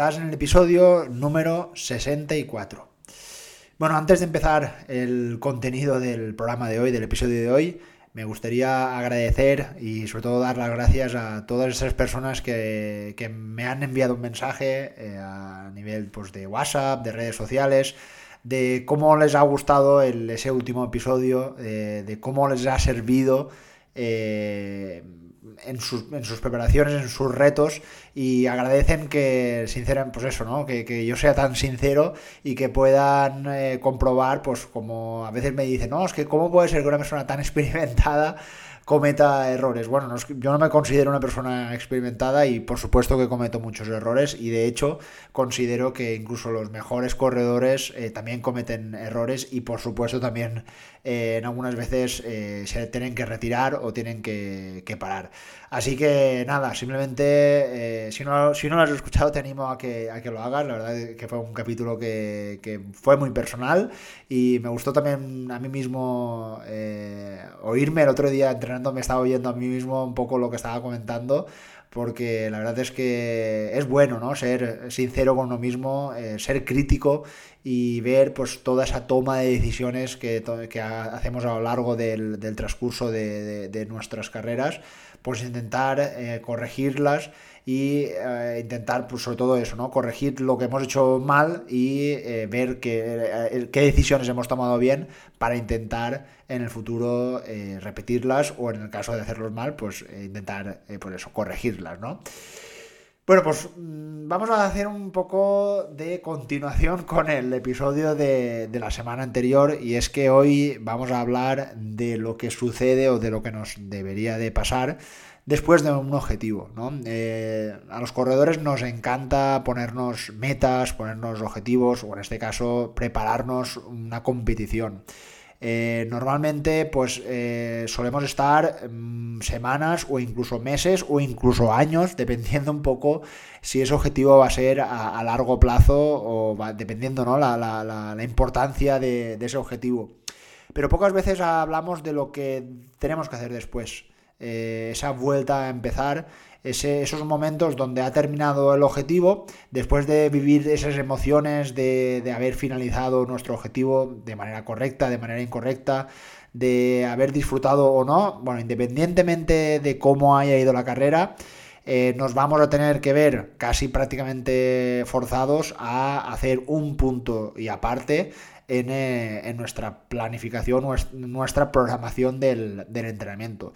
Estás en el episodio número 64. Bueno, antes de empezar el contenido del programa de hoy, del episodio de hoy, me gustaría agradecer y sobre todo dar las gracias a todas esas personas que, me han enviado un mensaje eh, a nivel pues, de WhatsApp, de redes sociales, de cómo les ha gustado ese último episodio, eh, de cómo les ha servido. Eh, en sus, en sus, preparaciones, en sus retos y agradecen que, sinceran, pues eso, ¿no? Que, yo sea tan sincero y que puedan eh, comprobar, pues como a veces me dicen, no, es que cómo puede ser que una persona tan experimentada cometa errores. Bueno, yo no me considero una persona experimentada y por supuesto que cometo muchos errores y de hecho considero que incluso los mejores corredores eh, también cometen errores y por supuesto también eh, en algunas veces eh, se tienen que retirar o tienen que, parar. Así que nada, simplemente si, no, si no lo has escuchado te animo a que, a que lo hagas. La verdad que fue un capítulo que, que fue muy personal y me gustó también a mí mismo oírme el otro día entrenando me estaba oyendo a mí mismo un poco lo que estaba comentando, porque la verdad es que es bueno, ¿no? Ser sincero con uno mismo, eh, ser crítico y ver pues toda esa toma de decisiones que, que hacemos a lo largo del, transcurso de, nuestras carreras, pues intentar eh, corregirlas y eh, intentar, pues sobre todo eso, ¿no? Corregir lo que hemos hecho mal y eh, ver qué decisiones hemos tomado bien para intentar en el futuro repetirlas o en el caso de hacerlos mal, pues intentar, por eso, corregirlas, ¿no? Bueno, pues mm, vamos a hacer un poco de continuación con el episodio de, la semana anterior y es que hoy vamos a hablar de lo que sucede o de lo que nos debería de pasar después de un objetivo. Eh, a los corredores nos encanta ponernos metas, ponernos objetivos o en este caso prepararnos una competición. Eh, normalmente, pues eh, solemos estar mm, semanas o incluso meses o incluso años, dependiendo un poco si ese objetivo va a ser a, largo plazo o dependiendo ¿no? la, la, importancia de, ese objetivo. Pero pocas veces hablamos de lo que tenemos que hacer después. Eh, esa vuelta a empezar esos momentos donde ha terminado el objetivo, después de vivir esas emociones de, haber finalizado nuestro objetivo de manera correcta, de manera incorrecta, de haber disfrutado o no, bueno, independientemente de cómo haya ido la carrera, eh, nos vamos a tener que ver casi prácticamente forzados a hacer un punto y aparte en, eh, nuestra planificación, nuestra programación del entrenamiento.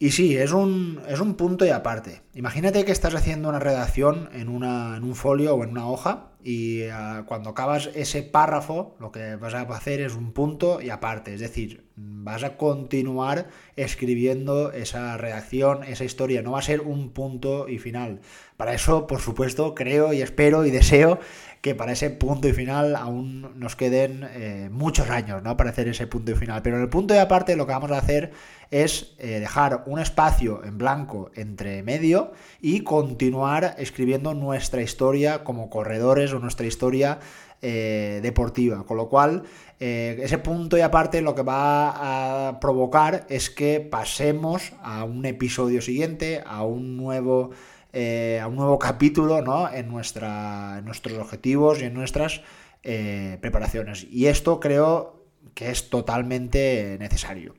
Y sí, es un, es un punto y aparte. Imagínate que estás haciendo una redacción en, una, en un folio o en una hoja y ah, cuando acabas ese párrafo lo que vas a hacer es un punto y aparte. Es decir, vas a continuar escribiendo esa redacción, esa historia. No va a ser un punto y final. Para eso, por supuesto, creo y espero y deseo que para ese punto y final aún nos queden eh, muchos años, ¿no? Para hacer ese punto y final. Pero en el punto y aparte lo que vamos a hacer es eh, dejar un espacio en blanco entre medio y continuar escribiendo nuestra historia como corredores o nuestra historia eh, deportiva. Con lo cual, ese punto y aparte lo que va a provocar es que pasemos a un episodio siguiente, a un nuevo eh, a un nuevo capítulo ¿no? en, nuestra, nuestros objetivos y en nuestras eh, preparaciones. Y esto creo que es totalmente necesario.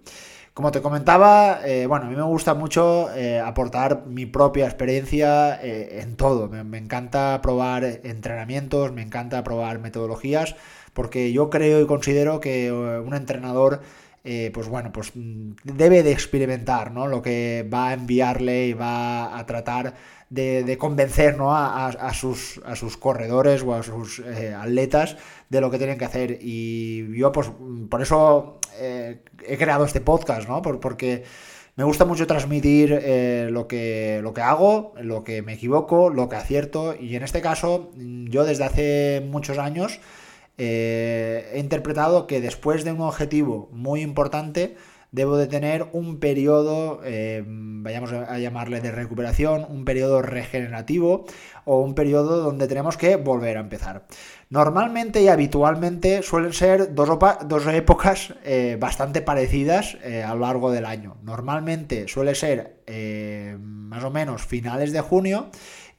Como te comentaba, eh, bueno, a mí me gusta mucho aportar mi propia experiencia en todo. Me, encanta probar entrenamientos, me encanta probar metodologías, porque yo creo y considero que un entrenador pues bueno, pues mm, debe de experimentar, ¿no? Lo que va a enviarle y va a tratar de, convencer a, sus, a sus corredores o a sus eh, atletas de lo que tienen que hacer. Y yo, pues, por eso eh, he creado este podcast, ¿no? porque me gusta mucho transmitir eh, lo, que, lo que hago, lo que me equivoco, lo que acierto. Y en este caso, yo desde hace muchos años he interpretado que después de un objetivo muy importante, debo de tener un periodo, eh, vayamos a llamarle de recuperación, un periodo regenerativo o un periodo donde tenemos que volver a empezar. Normalmente y habitualmente suelen ser dos, épocas eh, bastante parecidas eh, a lo largo del año. Normalmente suele ser más o menos finales de junio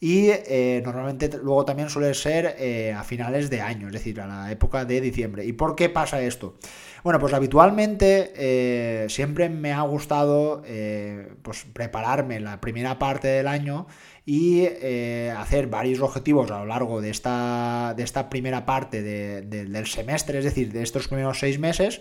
y eh, normalmente luego también suele ser eh, a finales de año, es decir, a la época de diciembre. ¿Y por qué pasa esto? Bueno, pues habitualmente eh, siempre me ha gustado pues prepararme la primera parte del año y hacer varios objetivos a lo largo de esta, de esta primera parte del semestre, es decir, de estos primeros seis meses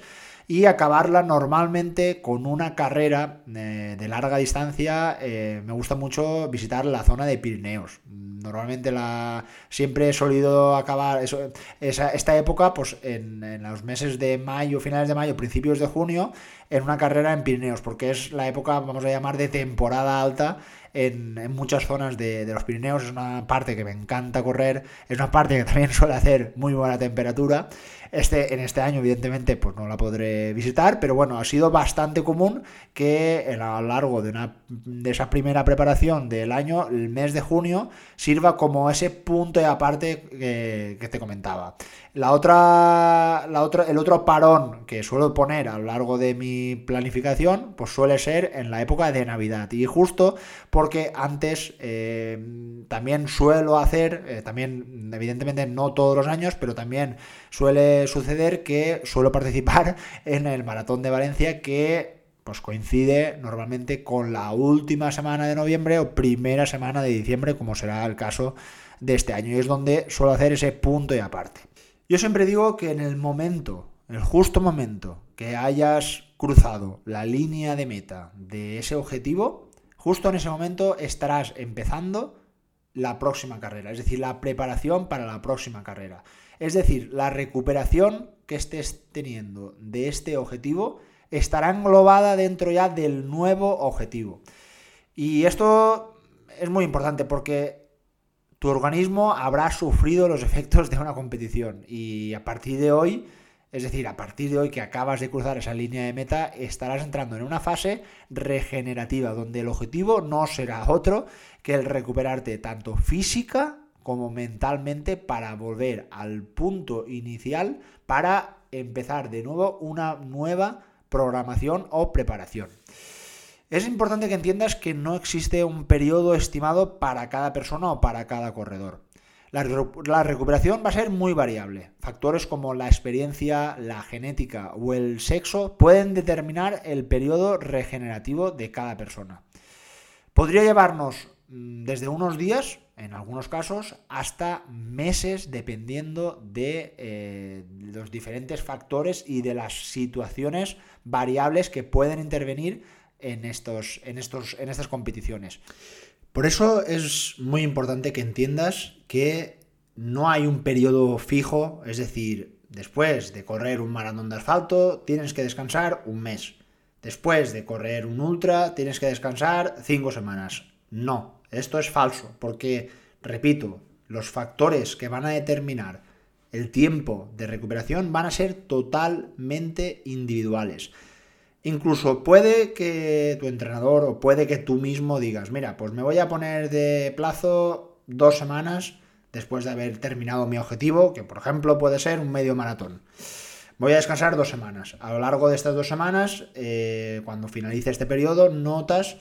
y acabarla normalmente con una carrera eh, de larga distancia. Eh, me gusta mucho visitar la zona de Pirineos. Normalmente la, siempre he solido acabar eso, esta época pues en, en, los meses de mayo, finales de mayo, principios de junio, en una carrera en Pirineos, porque es la época, vamos a llamar, de temporada alta en, muchas zonas de, los Pirineos. Es una parte que me encanta correr, es una parte que también suele hacer muy buena temperatura. Este, en este año, evidentemente, pues no la podré visitar, pero bueno, ha sido bastante común que a lo largo de, una, de esa primera preparación del año, el mes de junio, sirva como ese punto de aparte que te comentaba. La otra, la otra, el otro parón que suelo poner a lo largo de mi planificación, pues suele ser en la época de Navidad. Y justo porque antes eh, también suelo hacer, eh, también evidentemente no todos los años, pero también suele suceder que suelo participar en el Maratón de Valencia que pues coincide normalmente con la última semana de noviembre o primera semana de diciembre, como será el caso de este año. Y es donde suelo hacer ese punto y aparte. Yo siempre digo que en el momento, el justo momento que hayas cruzado la línea de meta de ese objetivo, justo en ese momento estarás empezando la próxima carrera, es decir, la preparación para la próxima carrera. Es decir, la recuperación que estés teniendo de este objetivo estará englobada dentro ya del nuevo objetivo. Y esto es muy importante porque tu organismo habrá sufrido los efectos de una competición y a partir de hoy, es decir, a partir de hoy que acabas de cruzar esa línea de meta, estarás entrando en una fase regenerativa donde el objetivo no será otro que el recuperarte tanto física como mentalmente para volver al punto inicial para empezar de nuevo una nueva programación o preparación. Es importante que entiendas que no existe un periodo estimado para cada persona o para cada corredor. La, recuperación va a ser muy variable. Factores como la experiencia, la genética o el sexo pueden determinar el periodo regenerativo de cada persona. Podría llevarnos mm, desde unos días, en algunos casos, hasta meses, dependiendo de eh, los diferentes factores y de las situaciones variables que pueden intervenir en, estos, en, estos, en estas competiciones. Por eso es muy importante que entiendas que no hay un periodo fijo, es decir, después de correr un maratón de asfalto tienes que descansar un mes. Después de correr un ultra tienes que descansar cinco semanas. No, esto es falso, porque, repito, los factores que van a determinar el tiempo de recuperación van a ser totalmente individuales. Incluso puede que tu entrenador o puede que tú mismo digas, mira, pues me voy a poner de plazo dos semanas después de haber terminado mi objetivo, que por ejemplo puede ser un medio maratón. Voy a descansar dos semanas. A lo largo de estas dos semanas, eh, cuando finalice este periodo, notas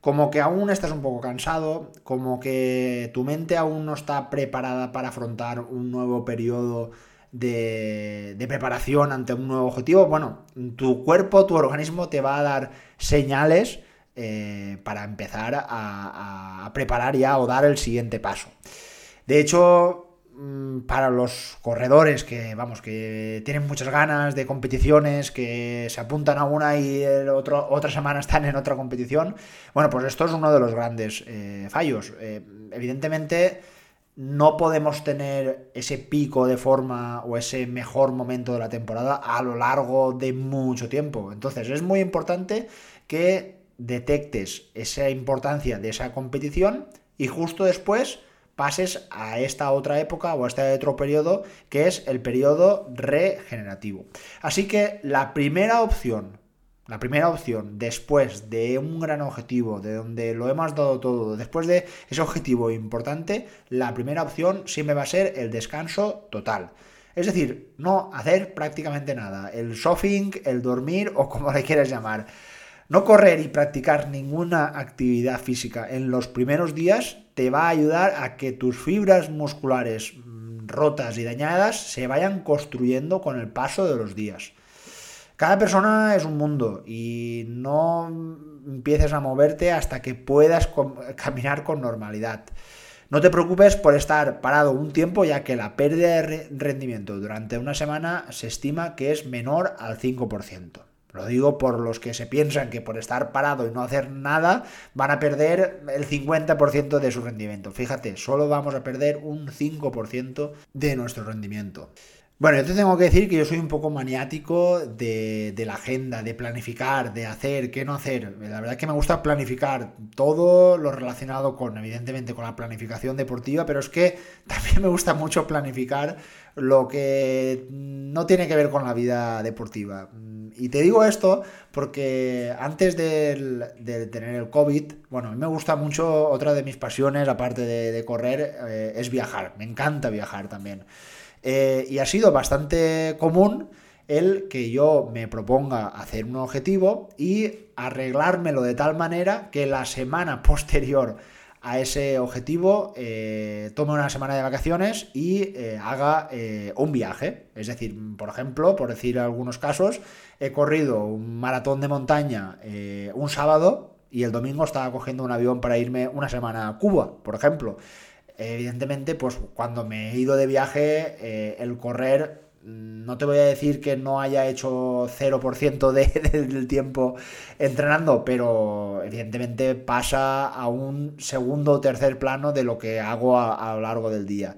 como que aún estás un poco cansado, como que tu mente aún no está preparada para afrontar un nuevo periodo de, preparación ante un nuevo objetivo, bueno, tu cuerpo, tu organismo te va a dar señales eh, para empezar a, preparar ya o dar el siguiente paso. De hecho, mm, para los corredores que, vamos, que tienen muchas ganas de competiciones, que se apuntan a una y el otro, otra semana están en otra competición, bueno, pues esto es uno de los grandes eh, fallos. Eh, evidentemente, no podemos tener ese pico de forma o ese mejor momento de la temporada a lo largo de mucho tiempo. Entonces es muy importante que detectes esa importancia de esa competición y justo después pases a esta otra época o a este otro periodo que es el periodo regenerativo. Así que la primera opción la primera opción, después de un gran objetivo, de donde lo hemos dado todo, después de ese objetivo importante, la primera opción siempre va a ser el descanso total. Es decir, no hacer prácticamente nada. El shopping, el dormir o como le quieras llamar. No correr y practicar ninguna actividad física en los primeros días te va a ayudar a que tus fibras musculares mm, rotas y dañadas se vayan construyendo con el paso de los días. Cada persona es un mundo y no empieces a moverte hasta que puedas caminar con normalidad. No te preocupes por estar parado un tiempo ya que la pérdida de rendimiento durante una semana se estima que es menor al 5%. Lo digo por los que se piensan que por estar parado y no hacer nada van a perder el 50% de su rendimiento. Fíjate, solo vamos a perder un 5% de nuestro rendimiento. Bueno, yo te tengo que decir que yo soy un poco maniático de, la agenda, de planificar, de hacer, qué no hacer. La verdad es que me gusta planificar todo lo relacionado con, evidentemente, con la planificación deportiva, pero es que también me gusta mucho planificar lo que no tiene que ver con la vida deportiva. Y te digo esto porque antes de, tener el COVID, bueno, a mí me gusta mucho, otra de mis pasiones, aparte de, correr, eh, es viajar. Me encanta viajar también. Eh, y ha sido bastante común el que yo me proponga hacer un objetivo y arreglármelo de tal manera que la semana posterior a ese objetivo eh, tome una semana de vacaciones y eh, haga un viaje. Es decir, por ejemplo, por decir algunos casos, he corrido un maratón de montaña un sábado y el domingo estaba cogiendo un avión para irme una semana a Cuba, por ejemplo evidentemente, pues cuando me he ido de viaje, eh, el correr, mm, no te voy a decir que no haya hecho 0% de, del tiempo entrenando, pero evidentemente pasa a un segundo o tercer plano de lo que hago a, lo largo del día.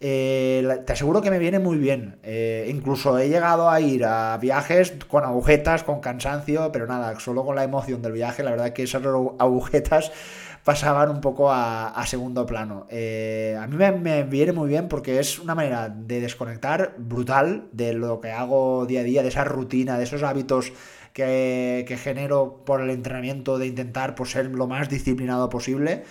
Eh, te aseguro que me viene muy bien. Eh, incluso he llegado a ir a viajes con agujetas, con cansancio, pero nada, solo con la emoción del viaje. La verdad que esas agujetas pasaban un poco a, segundo plano. Eh, a mí me, viene muy bien porque es una manera de desconectar brutal de lo que hago día a día, de esa rutina, de esos hábitos que, genero por el entrenamiento, de intentar ser lo más disciplinado posible.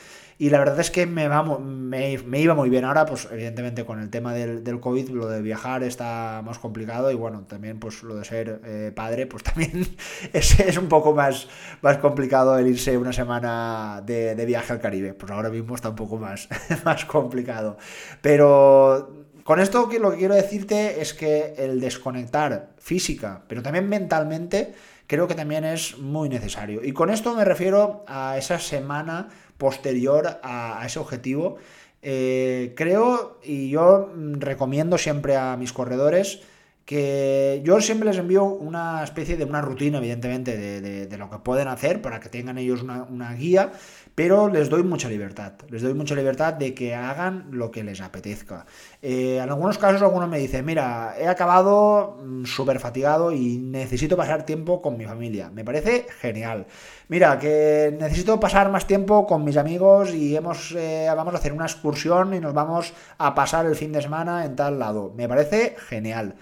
Y la verdad es que me, iba muy bien. Ahora, pues evidentemente con el tema del, COVID, lo de viajar está más complicado y bueno, también pues lo de ser eh, padre, pues también es, un poco más, más complicado el irse una semana de, de, viaje al Caribe. Pues ahora mismo está un poco más, más complicado. Pero con esto lo que quiero decirte es que el desconectar física, pero también mentalmente, creo que también es muy necesario. Y con esto me refiero a esa semana posterior a, ese objetivo. Eh, creo y yo recomiendo siempre a mis corredores que yo siempre les envío una especie de una rutina, evidentemente, de, lo que pueden hacer para que tengan ellos una, guía, pero les doy mucha libertad. Les doy mucha libertad de que hagan lo que les apetezca. Eh, en algunos casos, algunos me dicen, mira, he acabado mm, súper fatigado y necesito pasar tiempo con mi familia. Me parece genial. Mira, que necesito pasar más tiempo con mis amigos y hemos, eh, vamos a hacer una excursión y nos vamos a pasar el fin de semana en tal lado. Me parece genial.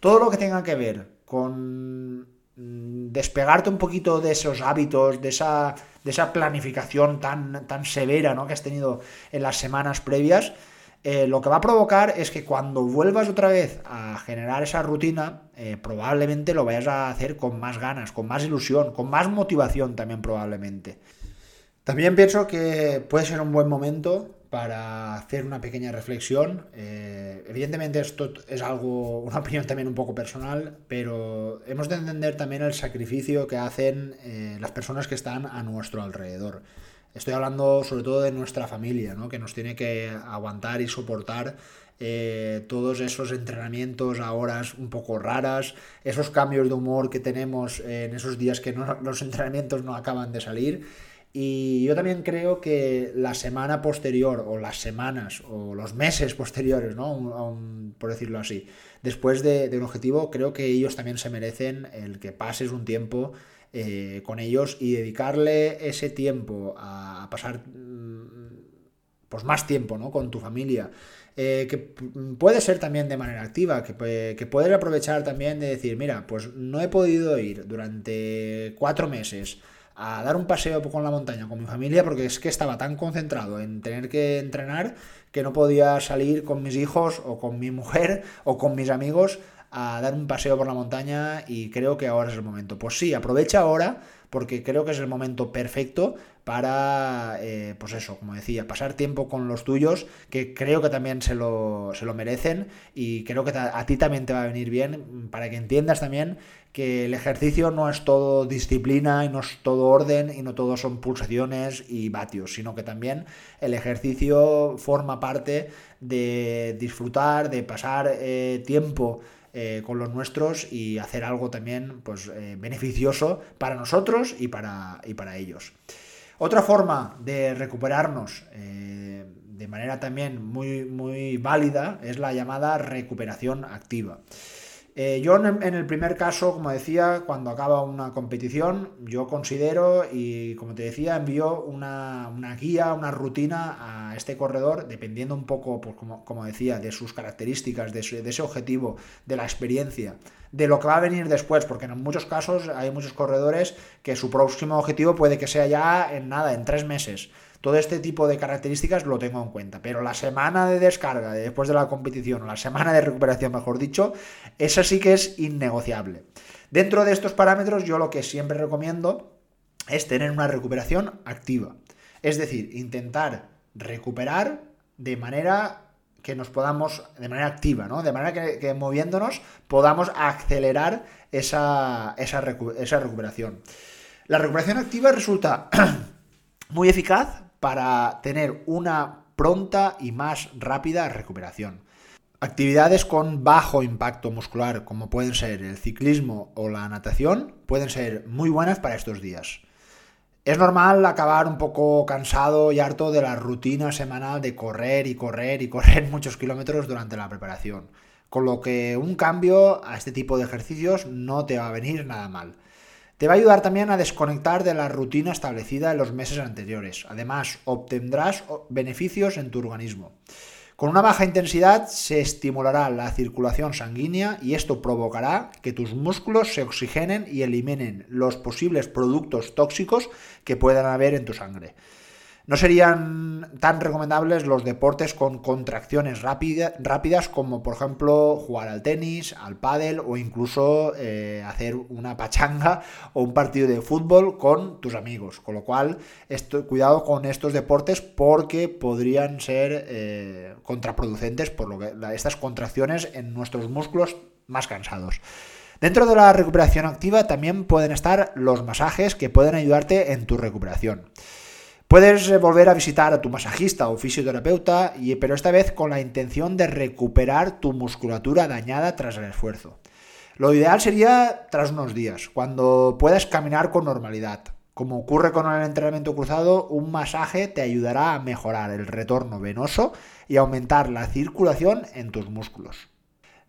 Todo lo que tenga que ver con mm, despegarte un poquito de esos hábitos, de esa, de esa planificación tan, tan severa ¿no? que has tenido en las semanas previas, eh, lo que va a provocar es que cuando vuelvas otra vez a generar esa rutina, eh, probablemente lo vayas a hacer con más ganas, con más ilusión, con más motivación también probablemente. También pienso que puede ser un buen momento para hacer una pequeña reflexión. Eh, evidentemente esto es algo, una opinión también un poco personal, pero hemos de entender también el sacrificio que hacen eh, las personas que están a nuestro alrededor. Estoy hablando sobre todo de nuestra familia, ¿no? que nos tiene que aguantar y soportar eh, todos esos entrenamientos a horas un poco raras, esos cambios de humor que tenemos en esos días que los entrenamientos no acaban de salir y yo también creo que la semana posterior, o las semanas, o los meses posteriores, ¿no? por decirlo así, después de, un objetivo, creo que ellos también se merecen el que pases un tiempo eh, con ellos y dedicarle ese tiempo a, pasar mm, pues más tiempo ¿no? con tu familia. Eh, que puede ser también de manera activa, que, que puedes aprovechar también de decir, mira, pues no he podido ir durante cuatro meses a dar un paseo por la montaña con mi familia porque es que estaba tan concentrado en tener que entrenar que no podía salir con mis hijos o con mi mujer o con mis amigos a dar un paseo por la montaña y creo que ahora es el momento. Pues sí, aprovecha ahora porque creo que es el momento perfecto para, eh, pues eso, como decía, pasar tiempo con los tuyos, que creo que también se lo, se lo merecen y creo que a ti también te va a venir bien para que entiendas también que el ejercicio no es todo disciplina y no es todo orden y no todo son pulsaciones y vatios, sino que también el ejercicio forma parte de disfrutar, de pasar eh, tiempo eh, con los nuestros y hacer algo también pues, eh, beneficioso para nosotros y para, y para ellos. Otra forma de recuperarnos de manera también muy, muy válida es la llamada recuperación activa. Eh, yo en, el primer caso, como decía, cuando acaba una competición, yo considero y como te decía, envío una, guía, una rutina a este corredor, dependiendo un poco, pues, como, decía, de sus características, de, de ese objetivo, de la experiencia, de lo que va a venir después, porque en muchos casos hay muchos corredores que su próximo objetivo puede que sea ya en nada, en tres meses. Todo este tipo de características lo tengo en cuenta, pero la semana de descarga después de la competición, o la semana de recuperación, mejor dicho, esa sí que es innegociable. Dentro de estos parámetros, yo lo que siempre recomiendo es tener una recuperación activa. Es decir, intentar recuperar de manera que nos podamos, de manera activa, ¿no? De manera que, moviéndonos podamos acelerar esa, esa recuperación. La recuperación activa resulta muy eficaz para tener una pronta y más rápida recuperación. Actividades con bajo impacto muscular, como pueden ser el ciclismo o la natación, pueden ser muy buenas para estos días. Es normal acabar un poco cansado y harto de la rutina semanal de correr y correr y correr muchos kilómetros durante la preparación, con lo que un cambio a este tipo de ejercicios no te va a venir nada mal. Te va a ayudar también a desconectar de la rutina establecida en los meses anteriores. Además, obtendrás beneficios en tu organismo. Con una baja intensidad se estimulará la circulación sanguínea y esto provocará que tus músculos se oxigenen y eliminen los posibles productos tóxicos que puedan haber en tu sangre. No serían tan recomendables los deportes con contracciones rápidas como por ejemplo jugar al tenis, al pádel o incluso eh, hacer una pachanga o un partido de fútbol con tus amigos. Con lo cual, cuidado con estos deportes porque podrían ser eh, contraproducentes por lo que estas contracciones en nuestros músculos más cansados. Dentro de la recuperación activa también pueden estar los masajes que pueden ayudarte en tu recuperación. Puedes volver a visitar a tu masajista o fisioterapeuta, pero esta vez con la intención de recuperar tu musculatura dañada tras el esfuerzo. Lo ideal sería tras unos días, cuando puedas caminar con normalidad. Como ocurre con el entrenamiento cruzado, un masaje te ayudará a mejorar el retorno venoso y aumentar la circulación en tus músculos.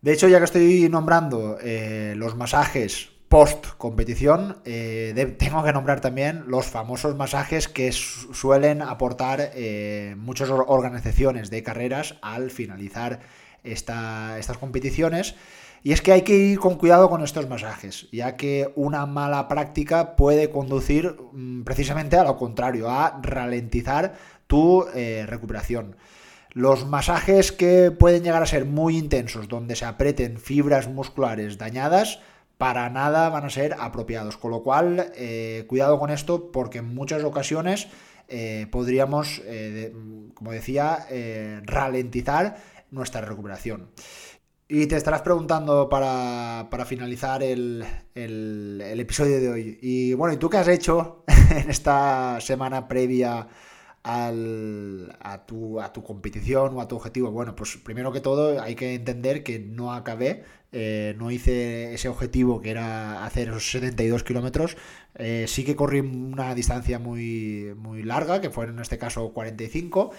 De hecho, ya que estoy nombrando eh, los masajes post competición, eh, tengo que nombrar también los famosos masajes que suelen aportar eh, muchas organizaciones de carreras al finalizar estas competiciones. Y es que hay que ir con cuidado con estos masajes, ya que una mala práctica puede conducir mm, precisamente a lo contrario, a ralentizar tu eh, recuperación. Los masajes que pueden llegar a ser muy intensos, donde se aprieten fibras musculares dañadas, para nada van a ser apropiados. Con lo cual, eh, cuidado con esto porque en muchas ocasiones eh, podríamos, eh, como decía, ralentizar nuestra recuperación. Y te estarás preguntando para, finalizar el, episodio de hoy. Y bueno, ¿y tú qué has hecho en esta semana previa a, tu, a tu competición o a tu objetivo? Bueno, pues primero que todo hay que entender que no acabé eh, no hice ese objetivo que era hacer esos 72 kilómetros. Eh, sí que corrí una distancia muy, muy larga, que fue en este caso 45.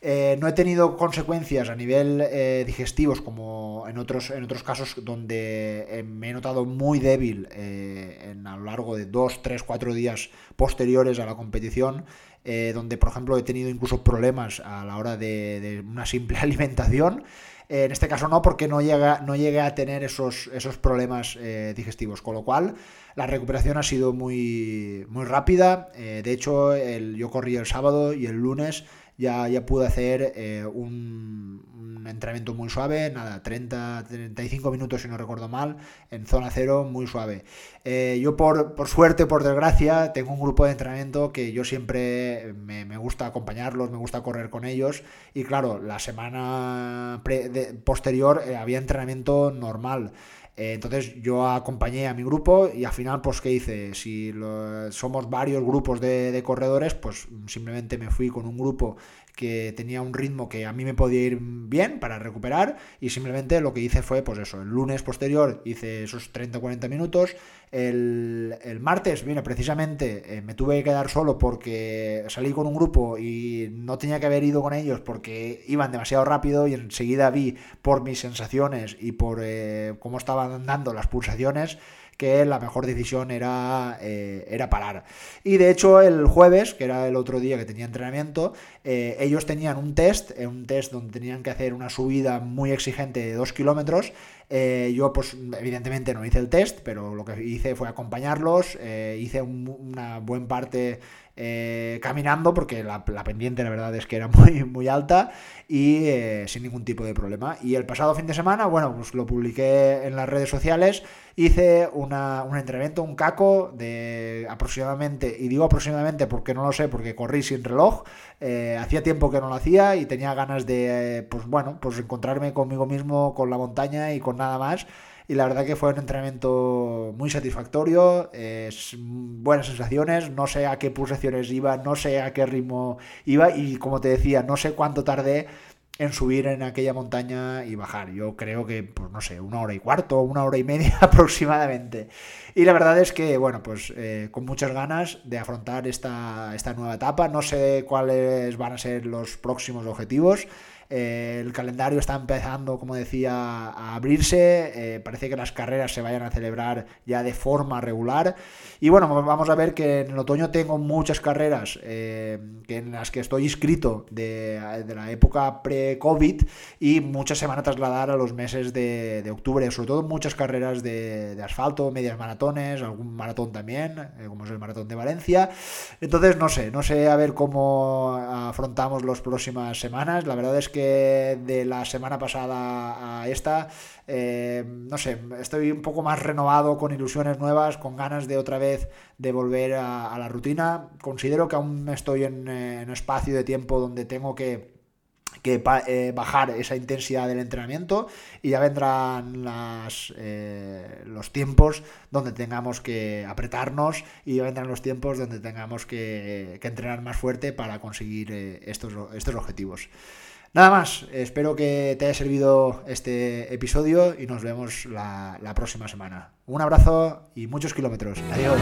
Eh, no he tenido consecuencias a nivel digestivos como en otros, en otros casos donde me he notado muy débil en, a lo largo de 2, 3, 4 días posteriores a la competición. donde por ejemplo he tenido incluso problemas a la hora de una simple alimentación. Eh, en este caso no, porque no llega, no a tener esos, esos problemas eh, digestivos. Con lo cual, la recuperación ha sido muy, muy rápida. Eh, de hecho, yo corrí el sábado y el lunes ya, ya pude hacer eh, un, entrenamiento muy suave, nada, 30, 35 minutos si no recuerdo mal, en zona cero, muy suave. Eh, yo por, por, suerte, por desgracia, tengo un grupo de entrenamiento que yo siempre me, me gusta acompañarlos, me gusta correr con ellos y claro, la semana posterior eh, había entrenamiento normal. Eh, entonces yo acompañé a mi grupo y al final, pues, ¿qué hice? Si somos varios grupos de, de, corredores, pues simplemente me fui con un grupo que tenía un ritmo que a mí me podía ir bien para recuperar y simplemente lo que hice fue, pues eso, el lunes posterior hice esos 30-40 minutos, el, martes, viene precisamente eh, me tuve que quedar solo porque salí con un grupo y no tenía que haber ido con ellos porque iban demasiado rápido y enseguida vi por mis sensaciones y por eh, cómo estaban dando las pulsaciones que la mejor decisión era, eh, era parar. Y de hecho el jueves, que era el otro día que tenía entrenamiento, ellos tenían un test, un test donde tenían que hacer una subida muy exigente de 2 kilómetros. Yo pues evidentemente no hice el test, pero lo que hice fue acompañarlos, hice una buena parte eh, caminando, porque la, pendiente la verdad es que era muy, muy alta y eh, sin ningún tipo de problema. Y el pasado fin de semana, bueno, pues lo publiqué en las redes sociales, hice una, un entrenamiento, un caco de aproximadamente, y digo aproximadamente porque no lo sé, porque corrí sin reloj, eh, hacía tiempo que no lo hacía y tenía ganas de, pues bueno, pues encontrarme conmigo mismo, con la montaña y con nada más y la verdad que fue un entrenamiento muy satisfactorio, buenas sensaciones, no sé a qué pulsaciones iba, no sé a qué ritmo iba y como te decía, no sé cuánto tardé en subir en aquella montaña y bajar. Yo creo que, pues no sé, una hora y cuarto, una hora y media aproximadamente. Y la verdad es que, bueno, pues eh, con muchas ganas de afrontar esta, esta nueva etapa. No sé cuáles van a ser los próximos objetivos. Eh, el calendario está empezando, como decía, a abrirse. Eh, parece que las carreras se vayan a celebrar ya de forma regular. Y bueno, vamos a ver que en el otoño tengo muchas carreras eh, en las que estoy inscrito de, la época pre-COVID y muchas se van a trasladar a los meses de, octubre, sobre todo muchas carreras de, de, asfalto, medias maratones, algún maratón también, como es el maratón de Valencia. Entonces, no sé, no sé a ver cómo afrontamos las próximas semanas. La verdad es que de la semana pasada a esta, eh, no sé, estoy un poco más renovado, con ilusiones nuevas, con ganas de otra vez de volver a, la rutina. Considero que aún estoy en, un espacio de tiempo donde tengo que que eh, bajar esa intensidad del entrenamiento y ya vendrán las, eh, los tiempos donde tengamos que apretarnos y ya vendrán los tiempos donde tengamos que, entrenar más fuerte para conseguir estos, estos objetivos. Nada más, espero que te haya servido este episodio y nos vemos la, próxima semana. Un abrazo y muchos kilómetros. Adiós.